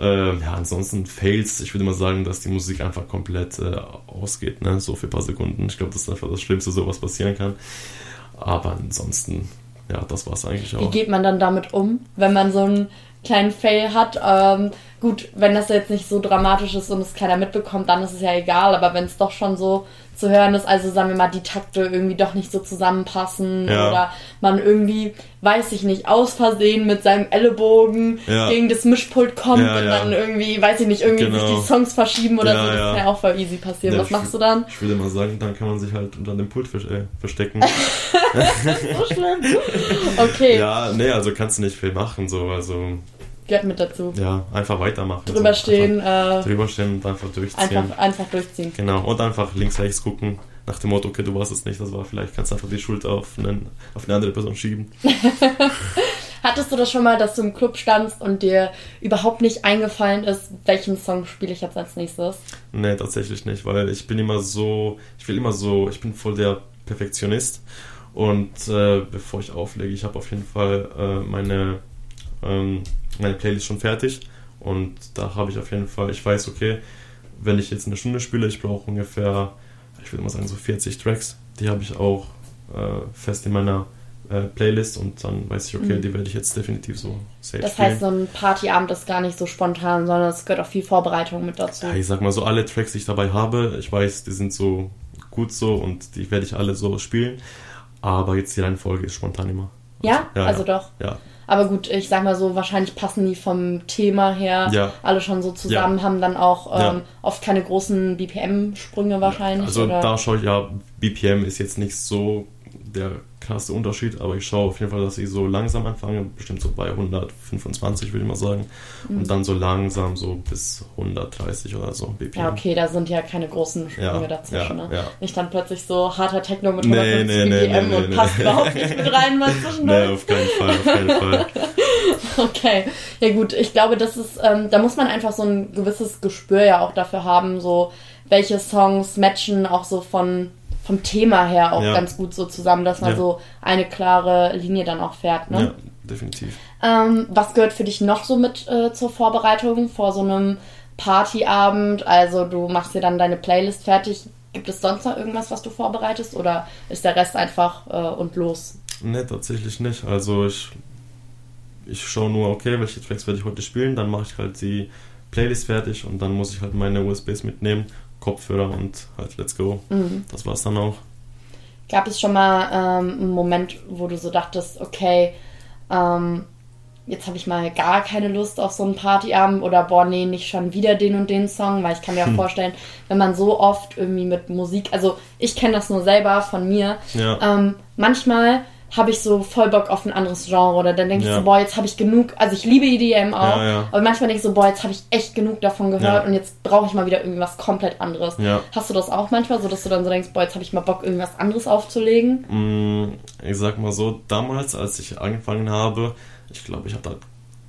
Ähm, ja, ansonsten Fails. Ich würde mal sagen, dass die Musik einfach komplett äh, ausgeht, ne? so für ein paar Sekunden. Ich glaube, das ist einfach das Schlimmste, so was passieren kann. Aber ansonsten, ja, das war es eigentlich auch. Wie geht man dann damit um, wenn man so einen kleinen Fail hat? Ähm, gut, wenn das jetzt nicht so dramatisch ist und es keiner mitbekommt, dann ist es ja egal. Aber wenn es doch schon so zu hören ist, also sagen wir mal, die Takte irgendwie doch nicht so zusammenpassen ja. oder man irgendwie, weiß ich nicht, aus Versehen mit seinem Ellenbogen ja. gegen das Mischpult kommt ja, und dann irgendwie, weiß ich nicht, irgendwie genau. sich die Songs verschieben oder so, das kann ja auch voll easy passieren. Was machst du dann? Ich würde mal sagen, dann kann man sich halt unter dem Pult äh, verstecken. so schlimm. Okay. Ja, nee, also kannst du nicht viel machen, so, also gehört mit dazu. Ja, einfach weitermachen. Drüber also stehen. Einfach, äh, drüber stehen und einfach durchziehen. Einfach, einfach durchziehen. Genau, und einfach links, rechts gucken. Nach dem Motto, okay, du warst es nicht, das war vielleicht, kannst du einfach die Schuld auf, einen, auf eine andere Person schieben. Hattest du das schon mal, dass du im Club standst und dir überhaupt nicht eingefallen ist, welchen Song spiele ich jetzt als nächstes? Nee, tatsächlich nicht, weil ich bin immer so, ich will immer so, ich bin voll der Perfektionist. Und äh, bevor ich auflege, ich habe auf jeden Fall äh, meine ähm, meine Playlist schon fertig und da habe ich auf jeden Fall, ich weiß, okay, wenn ich jetzt eine Stunde spiele, ich brauche ungefähr, ich würde mal sagen, so 40 Tracks. Die habe ich auch äh, fest in meiner äh, Playlist und dann weiß ich, okay, mhm. die werde ich jetzt definitiv so safe Das heißt, so ein Partyabend ist gar nicht so spontan, sondern es gehört auch viel Vorbereitung mit dazu. Ja, ich sag mal so, alle Tracks, die ich dabei habe, ich weiß, die sind so gut so und die werde ich alle so spielen. Aber jetzt die Reihenfolge ist spontan immer. Also, ja? ja? Also ja. doch. Ja, aber gut, ich sag mal so, wahrscheinlich passen die vom Thema her ja. alle schon so zusammen, haben dann auch ähm, oft keine großen BPM-Sprünge wahrscheinlich. Also oder? da schaue ich ja, BPM ist jetzt nicht so der krasse Unterschied, aber ich schaue auf jeden Fall, dass ich so langsam anfange, bestimmt so bei 125 würde ich mal sagen, mhm. und dann so langsam so bis 130 oder so BPM. Ja, okay, da sind ja keine großen Sprünge ja, dazwischen. Ja, ne? ja. Nicht dann plötzlich so harter Techno mit 150 nee, nee, BPM nee, und passt überhaupt nicht mit rein mal zwischendurch. Nee, auf keinen Fall, auf keinen Fall. okay, ja gut, ich glaube, das ist, ähm, da muss man einfach so ein gewisses Gespür ja auch dafür haben, so welche Songs matchen auch so von vom Thema her auch ja. ganz gut so zusammen, dass man ja. so eine klare Linie dann auch fährt. Ne? Ja, definitiv. Ähm, was gehört für dich noch so mit äh, zur Vorbereitung vor so einem Partyabend? Also du machst dir dann deine Playlist fertig. Gibt es sonst noch irgendwas, was du vorbereitest oder ist der Rest einfach äh, und los? Ne, tatsächlich nicht. Also ich, ich schaue nur, okay, welche Tracks werde ich heute spielen, dann mache ich halt die Playlist fertig und dann muss ich halt meine USBs mitnehmen Kopfhörer und halt let's go. Mhm. Das war's dann auch. Gab es schon mal ähm, einen Moment, wo du so dachtest, okay, ähm, jetzt habe ich mal gar keine Lust auf so einen Partyabend oder boah, nee, nicht schon wieder den und den Song, weil ich kann mir auch Hm. vorstellen, wenn man so oft irgendwie mit Musik, also ich kenne das nur selber von mir, Ja. ähm, manchmal habe ich so voll Bock auf ein anderes Genre oder dann denke ich Ja. so, boah, jetzt habe ich genug, also ich liebe EDM auch, Ja, ja. aber manchmal denke ich so, boah, jetzt habe ich echt genug davon gehört und jetzt brauche ich mal wieder irgendwas komplett anderes. Ja. Hast du das auch manchmal, so dass du dann so denkst, boah, jetzt habe ich mal Bock, irgendwas anderes aufzulegen? Mm, Ich sag mal so, damals, als ich angefangen habe, ich glaube, ich habe da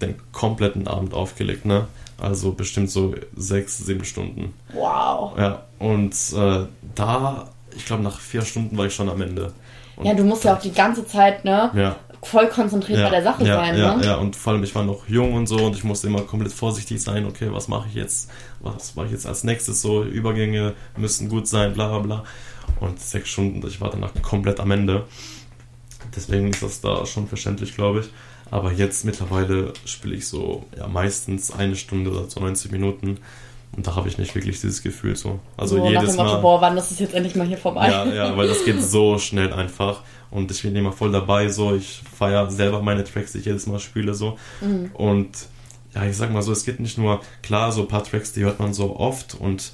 den kompletten Abend aufgelegt, ne? Also bestimmt so sechs, sieben Stunden. Wow. Ja, und äh, da, ich glaube, nach vier Stunden war ich schon am Ende. Und Ja, du musst ja auch die ganze Zeit, ne, ja, voll konzentriert bei der Sache ja, sein, ja, ne? Ja, und vor allem, ich war noch jung und so und ich musste immer komplett vorsichtig sein, okay, was mache ich jetzt, was mache ich jetzt als nächstes, so Übergänge müssen gut sein, bla bla bla. Und sechs Stunden, ich war danach komplett am Ende. Deswegen ist das da schon verständlich, glaube ich. Aber jetzt mittlerweile spiele ich so ja, meistens eine Stunde oder so 90 Minuten und da habe ich nicht wirklich dieses Gefühl so. Also so jedes dem Motto, Mal. boah, wann ist es jetzt endlich mal hier vorbei? Ja, ja, weil das geht so schnell einfach. Und ich bin immer voll dabei, so. Ich feiere selber meine Tracks, die ich jedes Mal spiele, so. Mhm. Und ja, ich sag mal so, es geht nicht nur, klar, so ein paar Tracks, die hört man so oft und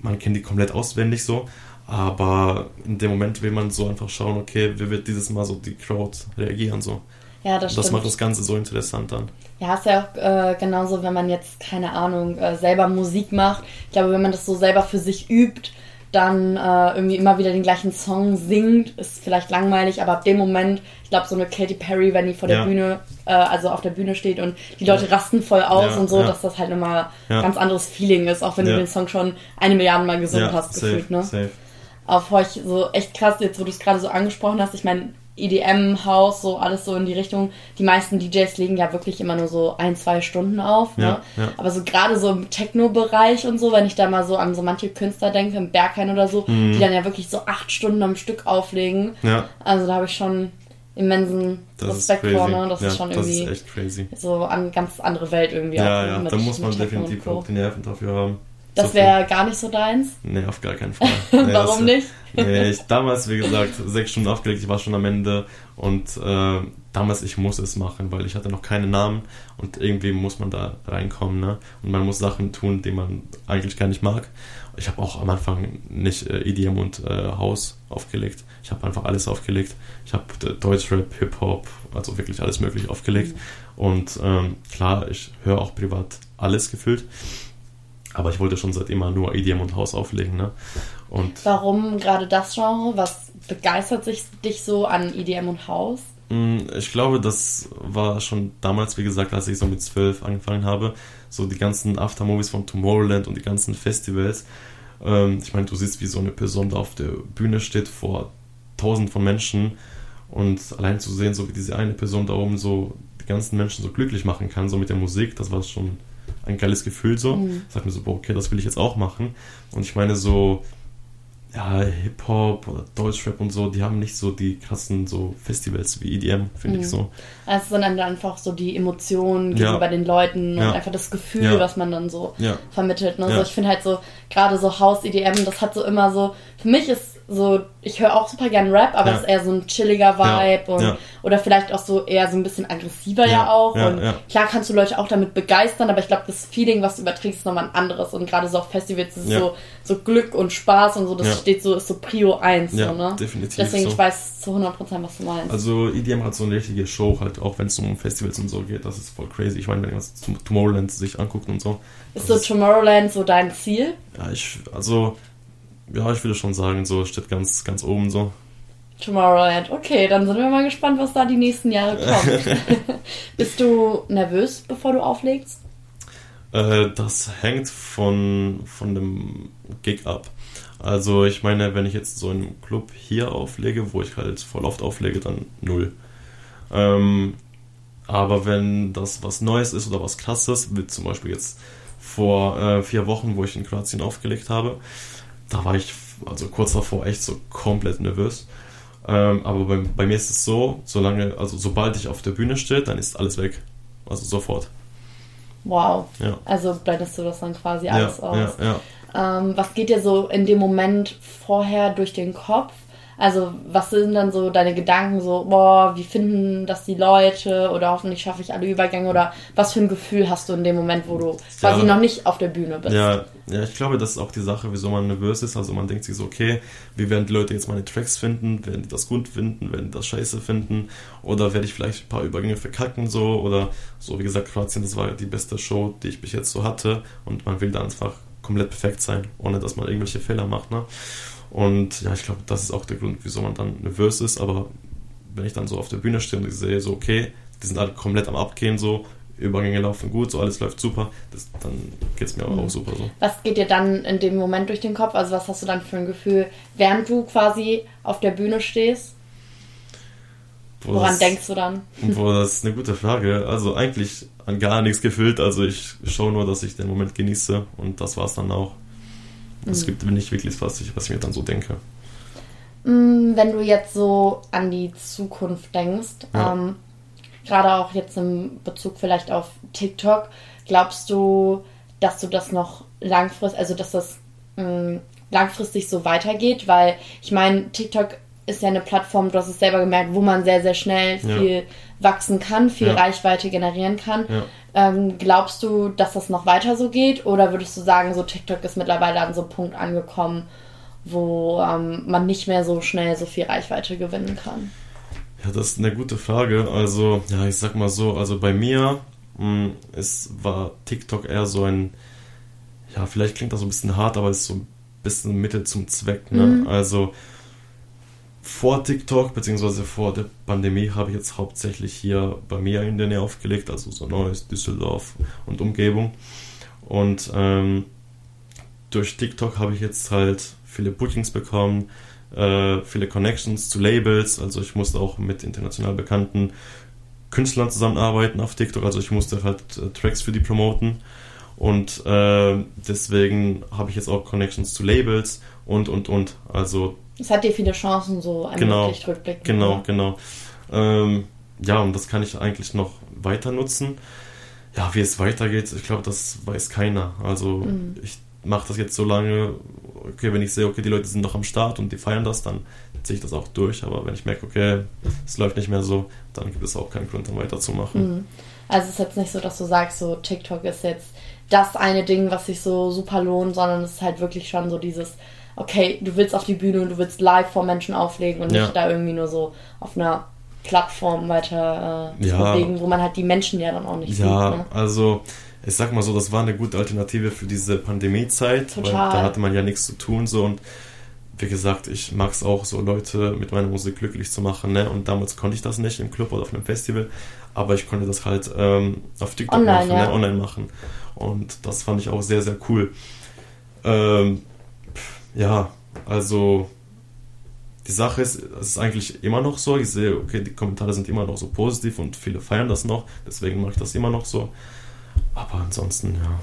man kennt die komplett auswendig so. Aber in dem Moment will man so einfach schauen, okay, wie wird dieses Mal so die Crowd reagieren, so. Ja, das Das stimmt. macht das Ganze so interessant dann. Ja, ist ja auch äh, genauso, wenn man jetzt, keine Ahnung, äh, selber Musik macht. Ich glaube, wenn man das so selber für sich übt, dann äh, irgendwie immer wieder den gleichen Song singt, ist vielleicht langweilig, aber ab dem Moment, ich glaube, so eine Katy Perry, wenn die vor der Ja. Bühne, äh, also auf der Bühne steht und die Leute rasten voll aus Ja, und so, ja. dass das halt nochmal Ja. ganz anderes Feeling ist, auch wenn Ja. du den Song schon eine Milliarde Mal gesungen hast, safe, gefühlt, ne? safe. Vor ich so echt krass, jetzt wo du es gerade so angesprochen hast, ich meine, EDM-Haus, so alles so in die Richtung. Die meisten DJs legen ja wirklich immer nur so ein, zwei Stunden auf. Ne? Ja, ja. Aber so gerade so im Techno-Bereich und so, wenn ich da mal so an so manche Künstler denke, im Berghain oder so, Mhm. die dann ja wirklich so acht Stunden am Stück auflegen. Ja, Also da habe ich schon immensen das Respekt vor, ne? Das ist schon das irgendwie ist so eine ganz andere Welt irgendwie Ja, auch. ja, da muss man definitiv auch die Nerven dafür haben. Das wäre gar nicht so deins. Nee, auf gar keinen Fall. Nee, Warum das- nicht? Nee, ich, damals, wie gesagt, sechs Stunden aufgelegt, ich war schon am Ende und äh, damals, ich muss es machen, weil ich hatte noch keinen Namen und irgendwie muss man da reinkommen, ne? Und man muss Sachen tun, die man eigentlich gar nicht mag. Ich habe auch am Anfang nicht äh, EDM und äh, House aufgelegt. Ich habe einfach alles aufgelegt. Ich habe äh, Deutschrap, Hip-Hop, also wirklich alles mögliche aufgelegt. Und ähm, klar, ich höre auch privat alles gefühlt. Aber ich wollte schon seit immer nur EDM und House auflegen, ne? Und Warum gerade das Genre? Was begeistert sich dich so an EDM und House? Mm, Ich glaube, das war schon damals, wie gesagt, als ich so mit zwölf angefangen habe, so die ganzen Aftermovies von Tomorrowland und die ganzen Festivals. Ähm, ich meine, du siehst, wie so eine Person da auf der Bühne steht vor tausend von Menschen und allein zu sehen, so wie diese eine Person da oben so die ganzen Menschen so glücklich machen kann, so mit der Musik, das war schon ein geiles Gefühl so. Mhm. Ich sag mir so, boah, okay, das will ich jetzt auch machen. Und ich meine so, ja, Hip-Hop oder Deutschrap und so, die haben nicht so die krassen so Festivals wie EDM, finde Mhm. ich so. Also, sondern einfach so die Emotionen Ja. gegenüber den Leuten und Ja. einfach das Gefühl, Ja. was man dann so Ja. vermittelt. Ne? Ja. So, ich finde halt so, gerade so House-EDM, das hat so immer so, für mich ist so, ich höre auch super gern Rap, aber Ja. das ist eher so ein chilliger Vibe Ja. und Ja. oder vielleicht auch so eher so ein bisschen aggressiver ja, auch. Und klar kannst du Leute auch damit begeistern, aber ich glaube, das Feeling, was du überträgst, ist nochmal ein anderes. Und gerade so auf Festivals ist so, so Glück und Spaß und so, das steht so, ist so Prio 1, Ja, so, ne? definitiv Deswegen, so. ich weiß zu 100%, was du meinst. Also EDM hat so eine richtige Show halt, auch wenn es um Festivals und so geht, das ist voll crazy. Ich meine, wenn man zum Tomorrowland sich anguckt und so. ist so Tomorrowland so dein Ziel? Ja, ich, also, ja, ich würde schon sagen, so steht ganz, ganz oben so. Tomorrowland. Okay, dann sind wir mal gespannt, was da die nächsten Jahre kommt. Bist du nervös, bevor du auflegst? Äh, das hängt von, von dem Gig ab. Also ich meine, wenn ich jetzt so in einem Club hier auflege, wo ich halt voll oft auflege, dann null. Ähm, aber wenn das was Neues ist oder was Krasses, wie zum Beispiel jetzt vor äh, vier Wochen, wo ich in Kroatien aufgelegt habe, da war ich also kurz davor echt so komplett nervös. Ähm, aber bei, bei mir ist es so, solange, also sobald ich auf der Bühne stehe, dann ist alles weg. Also sofort. Wow. Ja. Also blendest du das dann quasi Ja, alles aus. ja, ja. Ähm, was geht dir so in dem Moment vorher durch den Kopf? Also, was sind dann so deine Gedanken, so, boah, wie finden das die Leute oder hoffentlich schaffe ich alle Übergänge oder was für ein Gefühl hast du in dem Moment, wo du quasi noch nicht auf der Bühne bist? Ja, ja, ich glaube, das ist auch die Sache, wieso man nervös ist. Also, man denkt sich so, okay, wie werden die Leute jetzt meine Tracks finden? Werden die das gut finden? Werden die das scheiße finden? Oder werde ich vielleicht ein paar Übergänge verkacken, so? Oder so, wie gesagt, Kroatien, das war die beste Show, die ich bis jetzt so hatte und man will da einfach komplett perfekt sein, ohne dass man irgendwelche Fehler macht, ne? Und ja, ich glaube, das ist auch der Grund, wieso man dann nervös ist. Aber wenn ich dann so auf der Bühne stehe und ich sehe, so, okay, die sind alle komplett am Abgehen, so, Übergänge laufen gut, so alles läuft super, das, dann geht es mir mhm. auch super so. Was geht dir dann in dem Moment durch den Kopf? Also, was hast du dann für ein Gefühl, während du quasi auf der Bühne stehst? Boah, Woran das, denkst du dann? Boah, das ist eine gute Frage. Also, eigentlich an gar nichts gefühlt. Also, ich schaue nur, dass ich den Moment genieße und das war es dann auch. Es mhm. gibt nicht wirklich was, was ich mir dann so denke. Mm, wenn du jetzt so an die Zukunft denkst, ja. ähm, gerade auch jetzt im Bezug vielleicht auf TikTok, glaubst du, dass du das noch langfristig, also dass das mh, mm, langfristig so weitergeht? Weil ich meine, TikTok ist ja eine Plattform, du hast es selber gemerkt, wo man sehr, sehr schnell viel ja. wachsen kann, viel ja. Reichweite generieren kann. Ähm, glaubst du, dass das noch weiter so geht? Oder würdest du sagen, so TikTok ist mittlerweile an so einem Punkt angekommen, wo ähm, man nicht mehr so schnell so viel Reichweite gewinnen kann? Ja, das ist eine gute Frage. Also, ja, ich sag mal so, also bei mir mh, hm, es war TikTok eher so ein, ja, vielleicht klingt das so ein bisschen hart, aber es ist so ein bisschen Mittel zum Zweck. Ne? Mhm. Also vor TikTok beziehungsweise vor der Pandemie habe ich jetzt hauptsächlich hier bei mir in der Nähe aufgelegt, also so Neues, Düsseldorf und Umgebung. Und ähm, durch TikTok habe ich jetzt halt viele Bookings bekommen, äh, viele Connections zu Labels. Also ich musste auch mit international bekannten Künstlern zusammenarbeiten auf TikTok. Also ich musste halt äh, Tracks für die promoten. Und äh, deswegen habe ich jetzt auch Connections zu Labels und, und, und. Also es hat dir viele Chancen so ermöglicht, genau, rückblickend. Genau, ja. genau. Ähm, ja, und das kann ich eigentlich noch weiter nutzen. Ja, wie es weitergeht, ich glaube, das weiß keiner. Also mhm. ich mache das jetzt so lange, okay, wenn ich sehe, okay, die Leute sind noch am Start und die feiern das, dann ziehe ich das auch durch. Aber wenn ich merke, okay, es läuft nicht mehr so, dann gibt es auch keinen Grund, dann weiterzumachen. Mhm. Also es ist jetzt nicht so, dass du sagst, so TikTok ist jetzt das eine Ding, was sich so super lohnt, sondern es ist halt wirklich schon so dieses okay, du willst auf die Bühne und du willst live vor Menschen auflegen und ja. nicht da irgendwie nur so auf einer Plattform weiter äh, ja. bewegen, wo man halt die Menschen ja dann auch nicht ja, sieht. Ja, ne? also ich sag mal so, das war eine gute Alternative für diese Pandemiezeit, Total. weil da hatte man ja nichts zu tun so und wie gesagt, ich mag es auch so, Leute mit meiner Musik glücklich zu machen. Ne? Und damals konnte ich das nicht im Club oder auf einem Festival, aber ich konnte das halt ähm, auf TikTok online, machen, ja. ne? online machen. Und das fand ich auch sehr, sehr cool. Ähm, ja, also die Sache ist, es ist eigentlich immer noch so. Ich sehe, okay, die Kommentare sind immer noch so positiv und viele feiern das noch, deswegen mache ich das immer noch so. Aber ansonsten, ja,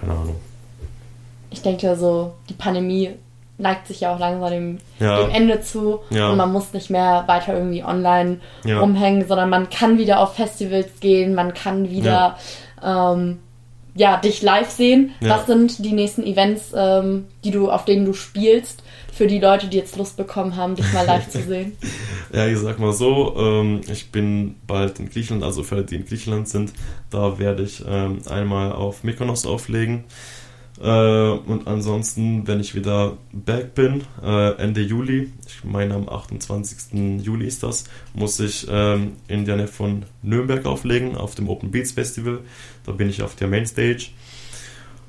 keine Ahnung. Ich denke so, die Pandemie neigt sich ja auch langsam dem, ja. dem Ende zu ja. und man muss nicht mehr weiter irgendwie online ja. rumhängen, sondern man kann wieder auf Festivals gehen, man kann wieder ähm, ja, dich live sehen. Ja. Was sind die nächsten Events, ähm, die du, auf denen du spielst, für die Leute, die jetzt Lust bekommen haben, dich mal live zu sehen? Ja, ich sag mal so, ähm, ich bin bald in Griechenland, also für alle, die in Griechenland sind, da werde ich ähm, einmal auf Mykonos auflegen. Äh, und ansonsten, wenn ich wieder back bin, äh, Ende Juli, ich meine am 28. Juli ist das, muss ich ähm, in der Nähe von Nürnberg auflegen, auf dem Open Beats Festival. Da bin ich auf der Mainstage.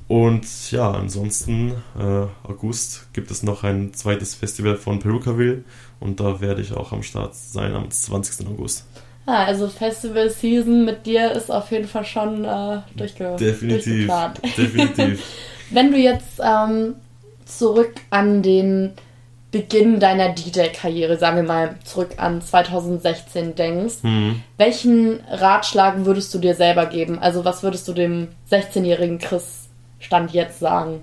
Und ja, ansonsten, äh, August gibt es noch ein zweites Festival von Perukaville und da werde ich auch am Start sein am 20. August. Ah, also Festival Season mit dir ist auf jeden Fall schon äh, durchge definitiv, durchgeplant. Definitiv. Wenn du jetzt ähm, zurück an den Beginn deiner DJ-Karriere, sagen wir mal zurück an 2016 denkst, mhm. welchen Ratschlag würdest du dir selber geben? Also was würdest du dem 16-jährigen Chris Stand jetzt sagen?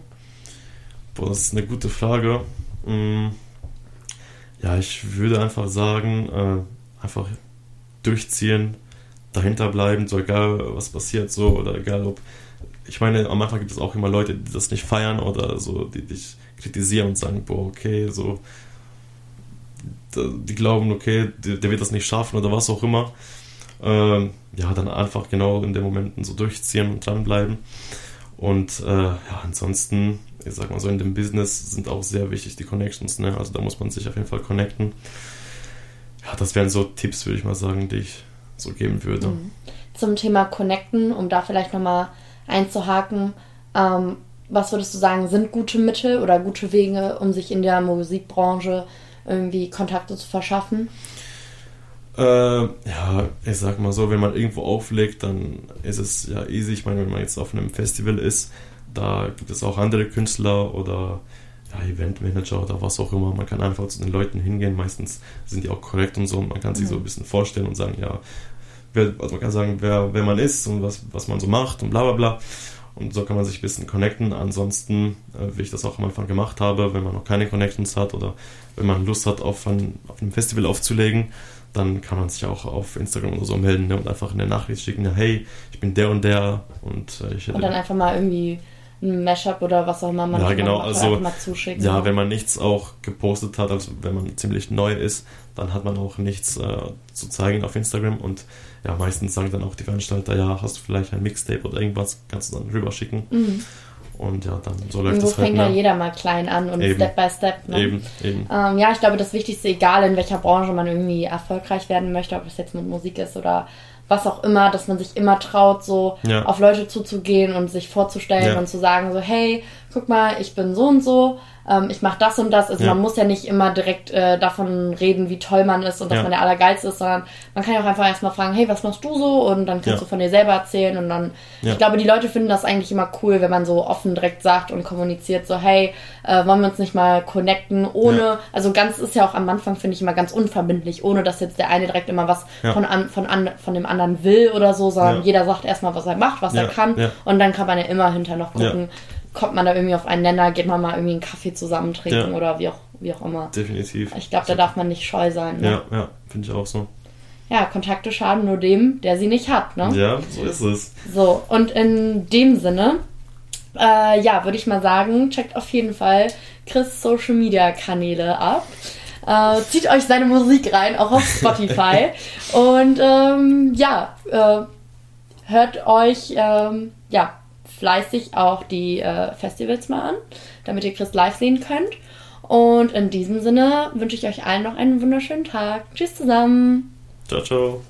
Boah, das ist eine gute Frage. Mm, ja, ich würde einfach sagen, äh, einfach durchziehen, dahinter bleiben, so egal was passiert, so oder egal ob ich meine, am Anfang gibt es auch immer Leute, die das nicht feiern oder so, die dich kritisieren und sagen, boah, okay, so, die glauben, okay, der, der wird das nicht schaffen oder was auch immer. Ähm, ja, dann einfach genau in den Momenten so durchziehen und dranbleiben. Und äh, ja, ansonsten, ich sag mal so, in dem Business sind auch sehr wichtig die Connections, ne? Also da muss man sich auf jeden Fall connecten. Das wären so Tipps, würde ich mal sagen, die ich so geben würde. Mhm. Zum Thema Connecten, um da vielleicht nochmal einzuhaken, ähm, was würdest du sagen, sind gute Mittel oder gute Wege, um sich in der Musikbranche irgendwie Kontakte zu verschaffen? Äh, ja, ich sag mal so, wenn man irgendwo auflegt, dann ist es ja easy. Ich meine, wenn man jetzt auf einem Festival ist, da gibt es auch andere Künstler oder ja, Eventmanager oder was auch immer. Man kann einfach zu den Leuten hingehen. Meistens sind die auch korrekt und so. Und man kann sich mhm. so ein bisschen vorstellen und sagen, ja, wer, also man kann sagen, wer, wer man ist und was, was man so macht und bla bla bla. Und so kann man sich ein bisschen connecten. Ansonsten, äh, wie ich das auch am Anfang gemacht habe, wenn man noch keine Connections hat oder wenn man Lust hat, auf, ein, auf einem Festival aufzulegen, dann kann man sich auch auf Instagram oder so melden ne, und einfach eine Nachricht schicken, ja, hey, ich bin der und der und äh, ich hätte... Und dann einfach mal irgendwie ein Mashup oder was auch immer man ja, genau, macht, also, mal zuschicken. Ja, wenn man nichts auch gepostet hat, also wenn man ziemlich neu ist, dann hat man auch nichts äh, zu zeigen auf Instagram und ja, meistens sagen dann auch die Veranstalter, ja, hast du vielleicht ein Mixtape oder irgendwas, kannst du dann rüberschicken. Mhm. Und ja, dann so läuft es halt. fängt ja ne? jeder mal klein an und eben. Step by Step. Ne? Eben, eben. Ähm, ja, ich glaube, das Wichtigste, egal in welcher Branche man irgendwie erfolgreich werden möchte, ob es jetzt mit Musik ist oder was auch immer, dass man sich immer traut, so ja. auf Leute zuzugehen und sich vorzustellen ja. und zu sagen, so, hey, guck mal, ich bin so und so, ähm, ich mache das und das. Also ja. man muss ja nicht immer direkt äh, davon reden, wie toll man ist und dass man der Allergeilste ist, sondern man kann ja auch einfach erstmal fragen, hey, was machst du so? Und dann kannst du von dir selber erzählen und dann, ich glaube, die Leute finden das eigentlich immer cool, wenn man so offen direkt sagt und kommuniziert, so, hey, äh, wollen wir uns nicht mal connecten, ohne, also ganz ist ja auch am Anfang, finde ich, immer ganz unverbindlich, ohne dass jetzt der eine direkt immer was von, an, von, an, von dem anderen will oder so, sondern jeder sagt erstmal, was er macht, was er kann und dann kann man ja immer hinter noch gucken, kommt man da irgendwie auf einen Nenner, geht man mal irgendwie einen Kaffee zusammen trinken ja. oder wie auch, wie auch immer. Definitiv. Ich glaube, da darf man nicht scheu sein. Ne? Ja, ja, finde ich auch so. Ja, Kontakte schaden nur dem, der sie nicht hat, ne? Ja, so ist es. So, und in dem Sinne, äh, ja, würde ich mal sagen, checkt auf jeden Fall Chris Social Media Kanäle ab. Äh, zieht euch seine Musik rein, auch auf Spotify. und ähm, ja, äh, hört euch, ähm, ja, fleißig auch die äh, Festivals mal an, damit ihr Chris live sehen könnt. Und in diesem Sinne wünsche ich euch allen noch einen wunderschönen Tag. Tschüss zusammen. Ciao, ciao.